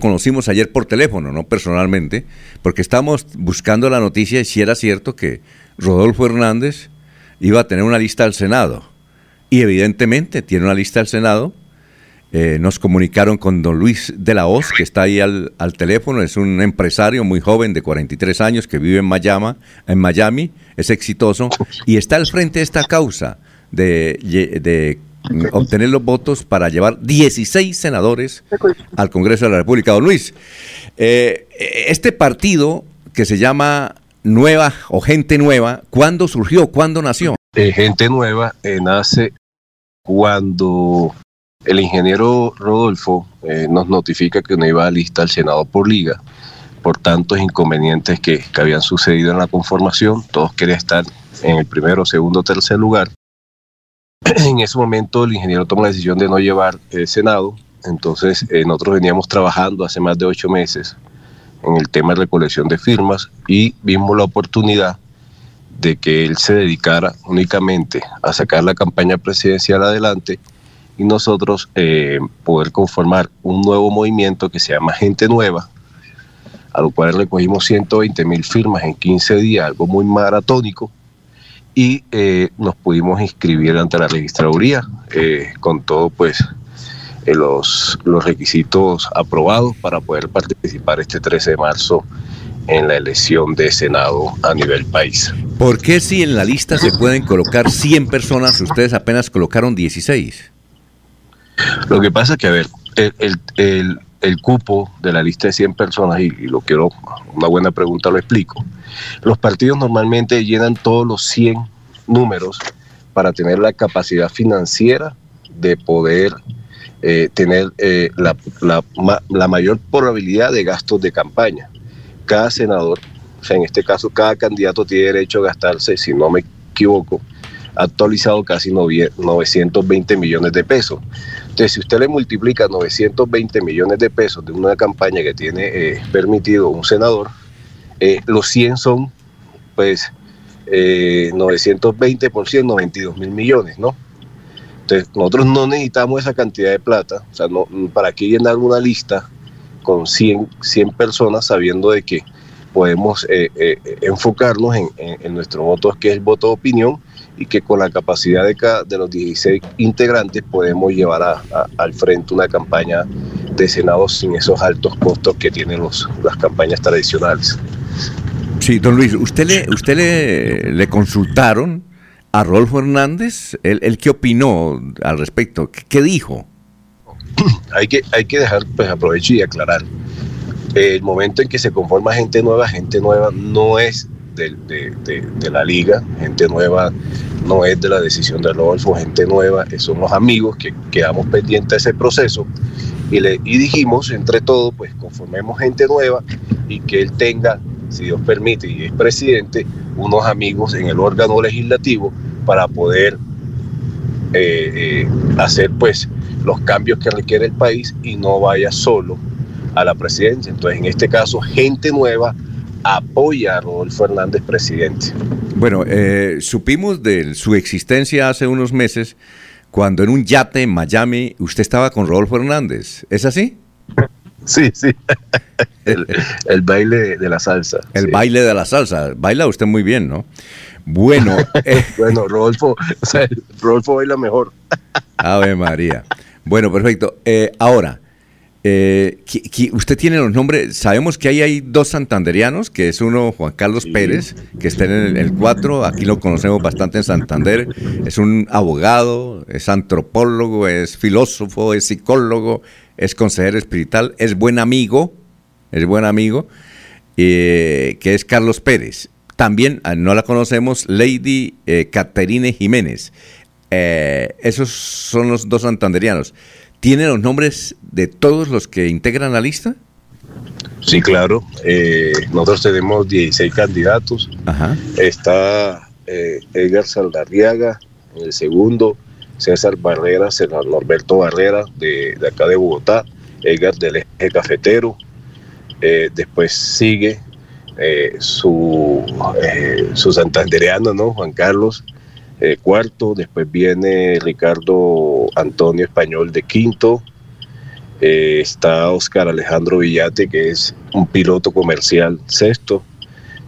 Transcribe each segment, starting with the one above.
conocimos ayer por teléfono, no personalmente, porque estábamos buscando la noticia y si era cierto que Rodolfo Hernández iba a tener una lista al Senado. Y evidentemente tiene una lista al Senado. Eh, nos comunicaron con don Luis de la Hoz, que está ahí al, teléfono, es un empresario muy joven de 43 años que vive en Miami, en Miami, es exitoso y está al frente de esta causa de obtener los votos para llevar 16 senadores al Congreso de la República. Don Luis, eh, este partido que se llama Nueva o Gente Nueva, ¿cuándo surgió? ¿Cuándo nació? Eh, gente Nueva eh, nace cuando el ingeniero Rodolfo nos notifica que no iba a lista al Senado por liga por tantos inconvenientes que, que habían sucedido en la conformación. Todos querían estar en el primero, segundo, tercer lugar en ese momento el ingeniero toma la decisión de no llevar el Senado, entonces eh, nosotros veníamos trabajando hace más de ocho meses en el tema de recolección de firmas y vimos la oportunidad de que él se dedicara únicamente a sacar la campaña presidencial adelante y nosotros eh, poder conformar un nuevo movimiento que se llama Gente Nueva, a lo cual recogimos 120 mil firmas en 15 días, algo muy maratónico, y eh, nos pudimos inscribir ante la registraduría eh, con todo pues eh, los, los requisitos aprobados para poder participar este 13 de marzo en la elección de Senado a nivel país. ¿Por qué si en la lista se pueden colocar 100 personas, ustedes apenas colocaron 16? Lo que pasa es que, a ver, el, el, el, cupo de la lista de 100 personas, y, y lo quiero, una buena pregunta lo explico, los partidos normalmente llenan todos los 100 números para tener la capacidad financiera de poder eh, tener eh, la, la, mayor probabilidad de gastos de campaña. Cada senador, o sea, en este caso cada candidato tiene derecho a gastarse, si no me equivoco, actualizado casi 920 millones de pesos. Entonces, si usted le multiplica 920 millones de pesos de una campaña que tiene eh, permitido un senador, eh, los 100 son, pues, eh, 920 por 100, 92 mil millones, ¿no? Entonces, nosotros no necesitamos esa cantidad de plata, o sea, no, ¿para qué llenar una lista con 100, 100 personas sabiendo de que podemos eh, eh, enfocarnos en, en, nuestro voto, que es el voto de opinión, y que con la capacidad de, cada, de los 16 integrantes podemos llevar al frente una campaña de Senado sin esos altos costos que tienen los, las campañas tradicionales. Sí, don Luis, ¿usted le, usted le, consultaron a Rolfo Hernández? ¿Él, qué opinó al respecto? ¿Qué, dijo? hay, que, hay que dejar, pues aprovecho y aclarar. El momento en que se conforma gente nueva, gente nueva no es de, de, de, la liga, gente nueva no es de la decisión de Rodolfo, gente nueva, somos amigos que quedamos pendientes de ese proceso y, le, y dijimos entre todos, pues conformemos gente nueva y que él tenga si Dios permite, y es presidente, unos amigos en el órgano legislativo para poder eh, eh, hacer pues los cambios que requiere el país y no vaya solo a la presidencia. Entonces, en este caso, gente nueva apoya a Rodolfo Hernández presidente. Bueno, eh, supimos de su existencia hace unos meses cuando en un yate en Miami usted estaba con Rodolfo Hernández. ¿Es así? Sí, sí. El, baile de la salsa. El baile de la salsa. Baila usted muy bien, ¿no? Bueno. Eh, bueno, Rodolfo, Rodolfo baila mejor. Ave María. Bueno, perfecto. Eh, ahora, eh, usted tiene los nombres, sabemos que ahí hay dos santanderianos, que es uno Juan Carlos Pérez, que está en el 4, aquí lo conocemos bastante en Santander, es un abogado, es antropólogo, es filósofo, es psicólogo, es consejero espiritual, es buen amigo, es buen amigo, eh, que es Carlos Pérez. También, ah, no la conocemos, Lady eh, Caterine Jiménez. Eh, esos son los dos santanderianos. ¿Tiene los nombres de todos los que integran la lista? Sí, claro. nosotros tenemos 16 candidatos. Está Edgar Saldarriaga en el segundo, César Barrera, Norberto Barrera de, acá de Bogotá, Edgar del Eje Cafetero. Eh, después sigue eh, su, eh, su santandereano, ¿no? Juan Carlos cuarto. Después viene Ricardo Antonio Español de quinto. Eh, está Oscar Alejandro Villate, que es un piloto comercial sexto.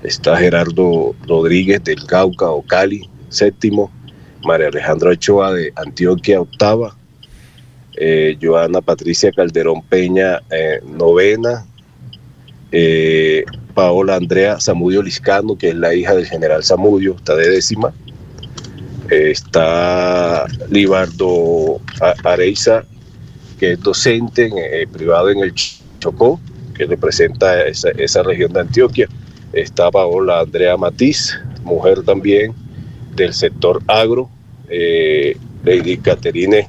Está Gerardo Rodríguez del Cauca o Cali, séptimo. María Alejandra Ochoa de Antioquia, octava. Eh, Joana Patricia Calderón Peña, eh, novena. Paola Andrea Zamudio Liscano, que es la hija del general Zamudio, está de décima. está Libardo Areiza que es docente en, eh, privado en el Chocó, que representa esa, esa región de Antioquia. Está Paola Andrea Matiz, mujer también del sector agro, eh, Lady Caterine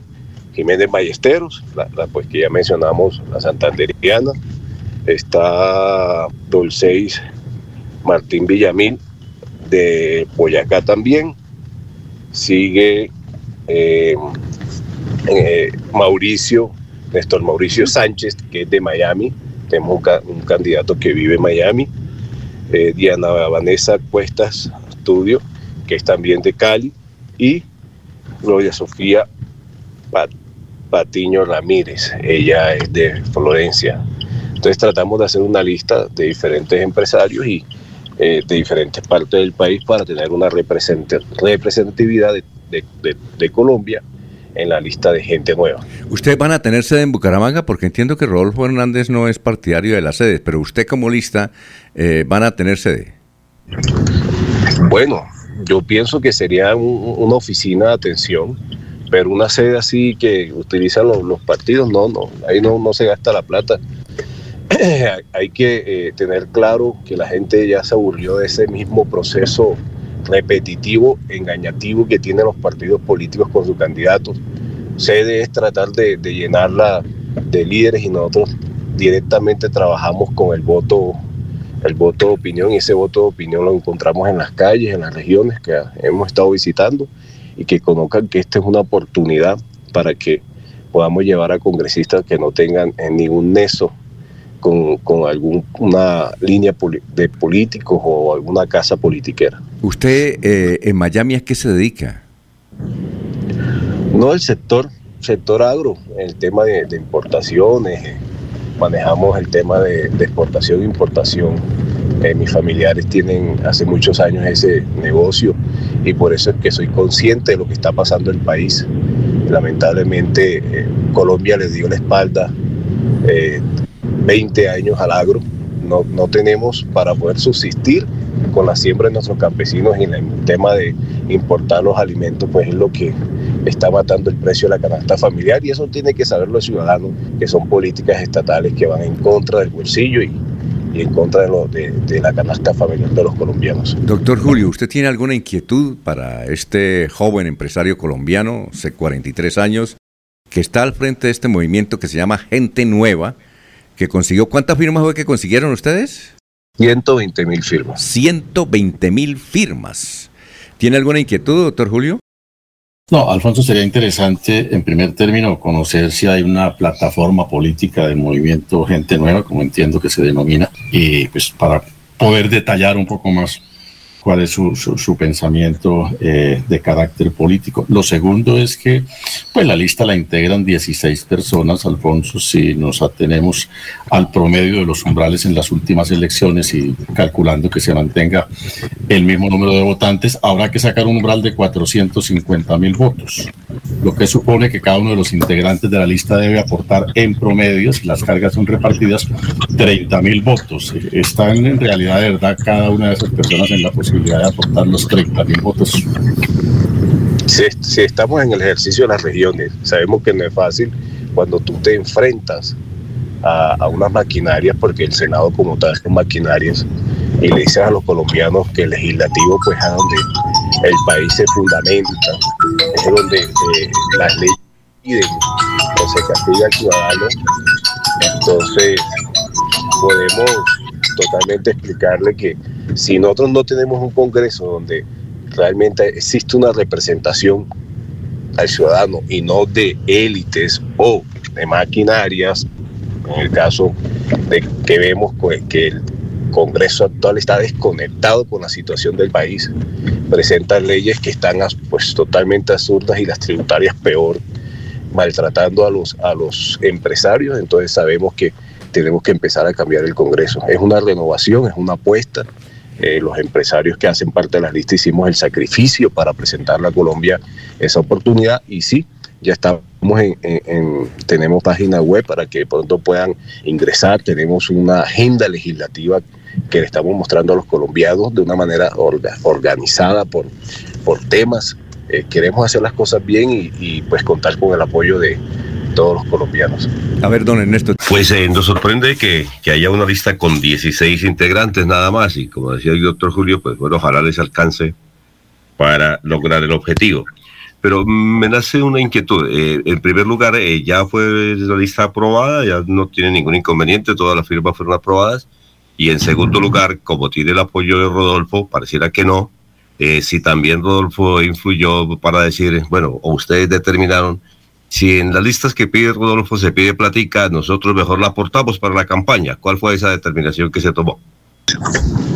Jiménez Ballesteros, la, pues que ya mencionamos, la santanderiana. Está Dolceis Martín Villamil de Boyacá también. Sigue eh, eh Mauricio Néstor Mauricio Sánchez, que es de Miami, tenemos un, candidato que vive en Miami, Diana Vanessa Cuestas Estudio, que es también de Cali, y Gloria Sofía Patiño Ramírez, ella es de Florencia. Entonces tratamos de hacer una lista de diferentes empresarios y eh, de diferentes partes del país para tener una representatividad de Colombia en la lista de gente nueva. ¿Ustedes van a tener sede en Bucaramanga? Porque entiendo que Rodolfo Hernández no es partidario de las sedes, pero usted como lista eh, van a tener sede. Bueno, yo pienso que sería una oficina de atención, pero una sede así que utilizan los, partidos, no, no, ahí no, se gasta la plata. Hay que eh, tener claro que la gente ya se aburrió de ese mismo proceso repetitivo, engañativo que tienen los partidos políticos con sus candidatos. Sede es tratar de, llenarla de líderes y nosotros directamente trabajamos con el voto el voto de opinión y ese voto de opinión lo encontramos en las calles, en las regiones que hemos estado visitando y que conozcan que esta es una oportunidad para que podamos llevar a congresistas que no tengan ningún neso con, con alguna línea de políticos o alguna casa politiquera. ¿Usted eh, en Miami a qué se dedica? No, el sector, sector agro, el tema de, importaciones, manejamos el tema de, exportación e importación. Eh, mis familiares tienen hace muchos años ese negocio y por eso es que soy consciente de lo que está pasando en el país. Lamentablemente eh, Colombia le dio la espalda 20 años al agro. No, no tenemos para poder subsistir con la siembra de nuestros campesinos y en el tema de importar los alimentos, pues es lo que está matando el precio de la canasta familiar y eso tiene que saber los ciudadanos, que son políticas estatales que van en contra del bolsillo y, en contra de, lo, de, de, la canasta familiar de los colombianos. Doctor Julio, ¿usted tiene alguna inquietud para este joven empresario colombiano, hace 43 años, que está al frente de este movimiento que se llama Gente Nueva? que consiguió. ¿Cuántas firmas fue que consiguieron ustedes? 120 mil firmas. 120 mil firmas. ¿Tiene alguna inquietud, doctor Julio? No, Alfonso, sería interesante, en primer término, conocer si hay una plataforma política del movimiento Gente Nueva, como entiendo que se denomina, y pues para poder detallar un poco más cuál es su, su, pensamiento eh, de carácter político. Lo segundo es que pues la lista la integran 16 personas, Alfonso, si nos atenemos al promedio de los umbrales en las últimas elecciones y calculando que se mantenga el mismo número de votantes, habrá que sacar un umbral de 450 mil votos, lo que supone que cada uno de los integrantes de la lista debe aportar en promedio, si las cargas son repartidas, 30 mil votos. Están en realidad de verdad cada una de esas personas en la de aportar los 30 mil votos. Si, estamos en el ejercicio de las regiones, sabemos que no es fácil cuando tú te enfrentas a, unas maquinarias, porque el Senado como tal son maquinarias, y le dices a los colombianos que el legislativo pues es donde el país se fundamenta, es donde eh, las leyes piden o se castiga al ciudadano, entonces podemos totalmente explicarle que si nosotros no tenemos un Congreso donde realmente existe una representación al ciudadano y no de élites o de maquinarias, en el caso de que vemos que el Congreso actual está desconectado con la situación del país, presenta leyes que están pues totalmente absurdas y las tributarias peor. maltratando a los, a los empresarios, entonces sabemos que tenemos que empezar a cambiar el Congreso. Es una renovación, es una apuesta. Eh, los empresarios que hacen parte de las listas hicimos el sacrificio para presentarle a Colombia esa oportunidad y sí, ya estamos en, tenemos página web para que pronto puedan ingresar, tenemos una agenda legislativa que le estamos mostrando a los colombianos de una manera organizada por, por temas. Eh, queremos hacer las cosas bien y, pues contar con el apoyo de todos los colombianos. A ver, don Ernesto. Pues eh, nos sorprende que, que, haya una lista con 16 integrantes nada más y como decía el doctor Julio, pues bueno, ojalá les alcance para lograr el objetivo. Pero me nace una inquietud. Eh, en primer lugar, ya fue la lista aprobada, ya no tiene ningún inconveniente, todas las firmas fueron aprobadas. Y en segundo lugar, como tiene el apoyo de Rodolfo, pareciera que no, eh, si también Rodolfo influyó para decir, bueno, o ustedes determinaron, si en las listas que pide Rodolfo se pide platica, nosotros mejor la aportamos para la campaña. ¿Cuál fue esa determinación que se tomó?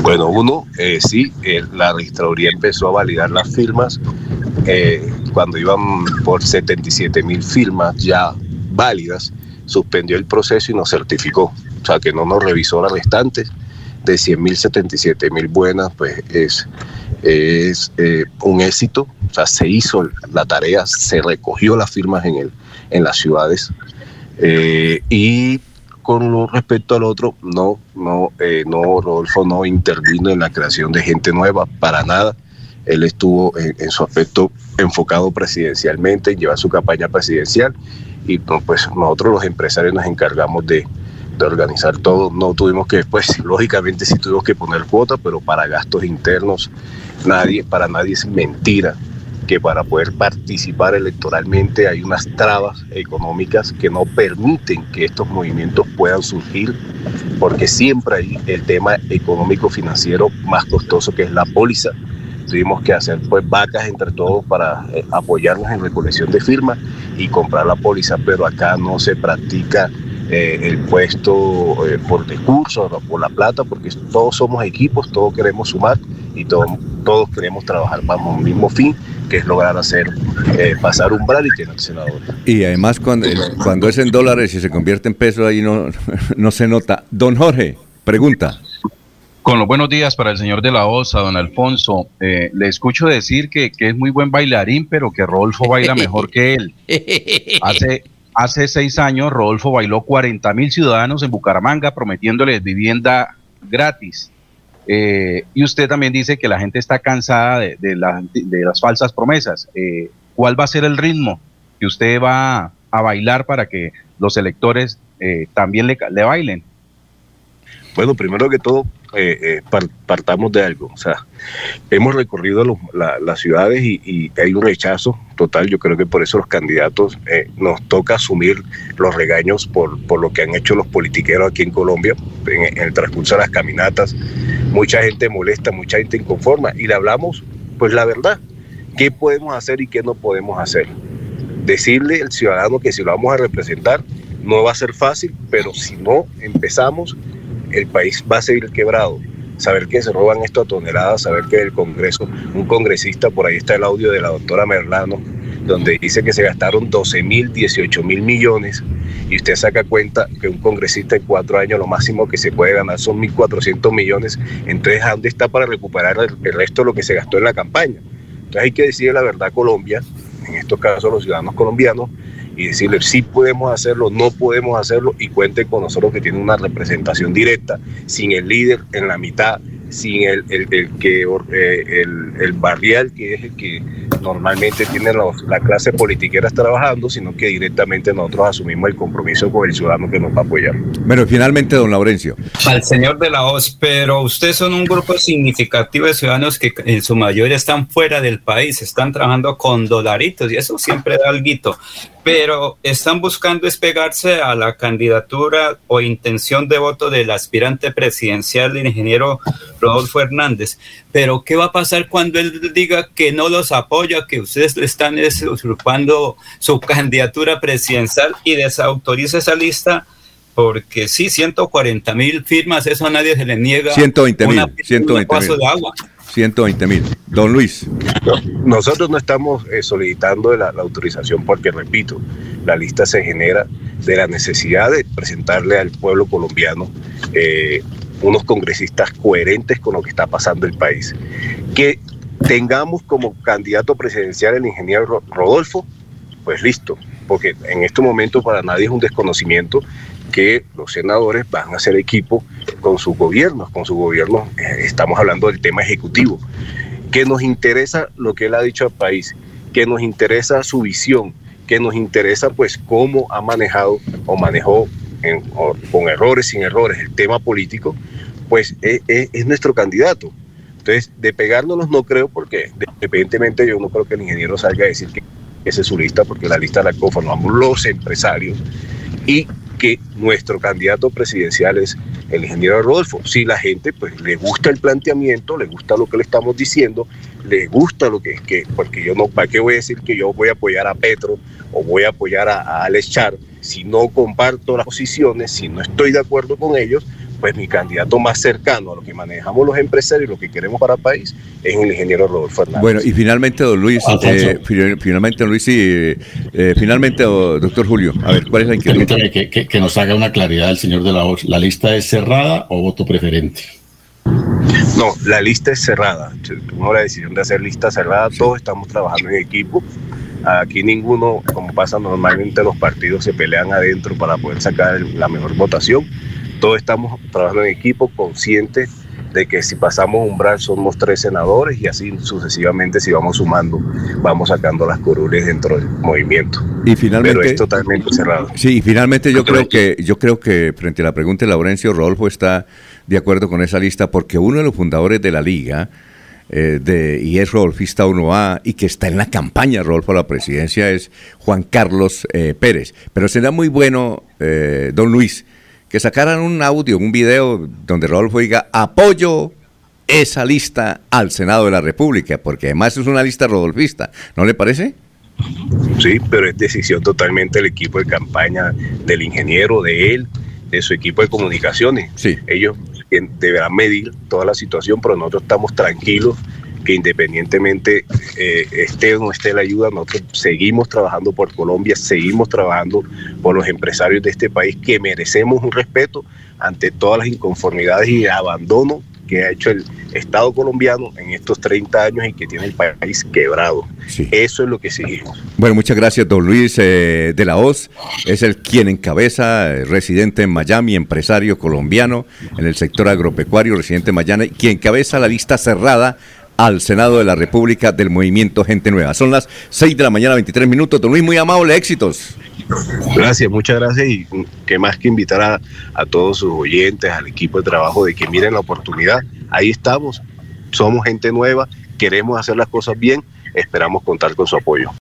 Bueno, uno, eh, sí, eh, la registraduría empezó a validar las firmas cuando iban por 77 mil firmas ya válidas, suspendió el proceso y nos certificó o sea, que no nos revisó las restantes, de 100 mil, 77 mil buenas, pues es, es eh, un éxito, o sea, se hizo la tarea, se recogió las firmas en, el, en las ciudades eh, y con lo respecto al otro, no, no, eh, no, Rodolfo no intervino en la creación de gente nueva, para nada. Él estuvo en, su aspecto enfocado presidencialmente, lleva su campaña presidencial y pues nosotros los empresarios nos encargamos de, de organizar todo. No tuvimos que, pues lógicamente sí tuvimos que poner cuota, pero para gastos internos, nadie, para nadie es mentira que para poder participar electoralmente hay unas trabas económicas que no permiten que estos movimientos puedan surgir, porque siempre hay el tema económico financiero más costoso que es la póliza. Tuvimos que hacer pues vacas entre todos para eh, apoyarnos en recolección de firmas y comprar la póliza, pero acá no se practica eh, el puesto eh, por discurso, por la plata, porque todos somos equipos, todos queremos sumar y todos, todos queremos trabajar para un mismo fin, que es lograr hacer eh, pasar umbral y tener senadores. Y además cuando, cuando es en dólares y se convierte en pesos ahí no, no se nota. Don Jorge, pregunta. Con los buenos días para el señor de la OSA, don Alfonso. le escucho decir que, que, es muy buen bailarín, pero que Rodolfo baila mejor que él. Hace, Hace seis años, Rodolfo bailó 40 mil ciudadanos en Bucaramanga prometiéndoles vivienda gratis. Eh, y usted también dice que la gente está cansada de, las falsas promesas. Eh, ¿Cuál va a ser el ritmo que usted va a bailar para que los electores eh, también le, le bailen? Bueno, primero que todo, eh, eh, partamos de algo. O sea, hemos recorrido las ciudades y, hay un rechazo total. Yo creo que por eso los candidatos eh, nos toca asumir los regaños por, por, lo que han hecho los politiqueros aquí en Colombia en, el transcurso de las caminatas. Mucha gente molesta, mucha gente inconforma y le hablamos, pues la verdad, qué podemos hacer y qué no podemos hacer. Decirle al ciudadano que si lo vamos a representar no va a ser fácil, pero si no empezamos el país va a seguir quebrado. Saber que se roban esto a toneladas, saber que el Congreso, un congresista, por ahí está el audio de la doctora Merlano, donde dice que se gastaron 12 mil, 18 mil millones, y usted saca cuenta que un congresista en cuatro años lo máximo que se puede ganar son 1.400 millones, entonces ¿a dónde está para recuperar el, el resto de lo que se gastó en la campaña? Entonces hay que decir la verdad Colombia, en estos casos los ciudadanos colombianos, y decirle si podemos hacerlo, no podemos hacerlo y cuenten con nosotros que tiene una representación directa, sin el líder en la mitad, sin el, el, que, eh, el, el, barrial que es el que normalmente tiene la clase politiquera trabajando, sino que directamente nosotros asumimos el compromiso con el ciudadano que nos va a apoyar. Bueno, finalmente, don Laurencio. Al señor de la OS, pero ustedes son un grupo significativo de ciudadanos que en su mayoría están fuera del país, están trabajando con dolaritos y eso siempre da algo, pero están buscando despegarse a la candidatura o intención de voto del aspirante presidencial, el ingeniero Rodolfo Hernández. Pero, ¿qué va a pasar cuando él diga que no los apoya, que ustedes le están usurpando su candidatura presidencial y desautoriza esa lista? Porque sí, 140 mil firmas, eso a nadie se le niega. 120 mil, 120 de agua. 120 mil. Don Luis. nosotros no estamos eh, solicitando la, autorización porque, repito, la lista se genera de la necesidad de presentarle al pueblo colombiano eh, unos congresistas coherentes con lo que está pasando en el país. Que tengamos como candidato presidencial el ingeniero Rodolfo, pues listo, porque en este momento para nadie es un desconocimiento que los senadores van a hacer equipo con sus gobiernos, con su gobierno, eh, estamos hablando del tema ejecutivo, que nos interesa lo que él ha dicho al país, que nos interesa su visión, que nos interesa pues cómo ha manejado o manejó con errores, sin errores, el tema político, pues es, es nuestro candidato. Entonces, de pegárnoslos no creo, porque independientemente yo no creo que el ingeniero salga a decir que esa es su lista, porque la lista la conformamos los empresarios y que nuestro candidato presidencial es el ingeniero Rodolfo. Si la gente pues le gusta el planteamiento, le gusta lo que le estamos diciendo, le gusta lo que, que porque yo no, ¿para qué voy a decir que yo voy a apoyar a Petro o voy a apoyar a, a Alex Char si no comparto las posiciones, si no estoy de acuerdo con ellos? Pues mi candidato más cercano a lo que manejamos los empresarios y lo que queremos para el país es el ingeniero Rodolfo Fernández. Bueno, y finalmente, don Luis, eh, finalmente, don Luis, y eh, finalmente, doctor Julio, a ver, ¿cuál es la inquietud? Permítame que, que, nos haga una claridad el señor de la voz. ¿La lista es cerrada o voto preferente? No, la lista es cerrada. Tuvimos la decisión de hacer lista cerrada, todos estamos trabajando en equipo. Aquí ninguno, como pasa normalmente, los partidos se pelean adentro para poder sacar la mejor votación todos estamos trabajando en equipo, conscientes de que si pasamos umbral somos tres senadores y así sucesivamente si vamos sumando, vamos sacando las curules dentro del movimiento. Y finalmente, Pero es totalmente cerrado. Sí, y finalmente yo creo que yo creo que frente a la pregunta de Laurencio Rodolfo está de acuerdo con esa lista porque uno de los fundadores de la liga eh, de, y es Rodolfista 1A y que está en la campaña Rodolfo a la presidencia es Juan Carlos eh, Pérez. Pero será muy bueno, eh, don Luis, que sacaran un audio, un video donde Rodolfo diga apoyo esa lista al Senado de la República, porque además es una lista rodolfista, ¿no le parece? Sí, pero es decisión totalmente del equipo de campaña, del ingeniero, de él, de su equipo de comunicaciones. Sí. Ellos deberán medir toda la situación, pero nosotros estamos tranquilos que independientemente eh, esté o no esté la ayuda, nosotros seguimos trabajando por Colombia, seguimos trabajando por los empresarios de este país que merecemos un respeto ante todas las inconformidades y abandono que ha hecho el Estado colombiano en estos 30 años y que tiene el país quebrado. Eso es lo que seguimos. Bueno, muchas gracias, don Luis eh, de la Hoz. Es el quien encabeza, eh, residente en Miami, empresario colombiano en el sector agropecuario, residente en Miami, quien encabeza la lista cerrada al Senado de la República del Movimiento Gente Nueva. Son las 6 de la mañana, 23 minutos. Don Luis, muy amable, éxitos. Gracias, muchas gracias y que más que invitar a, a todos sus oyentes, al equipo de trabajo de que miren la oportunidad. Ahí estamos, somos gente nueva, queremos hacer las cosas bien, esperamos contar con su apoyo.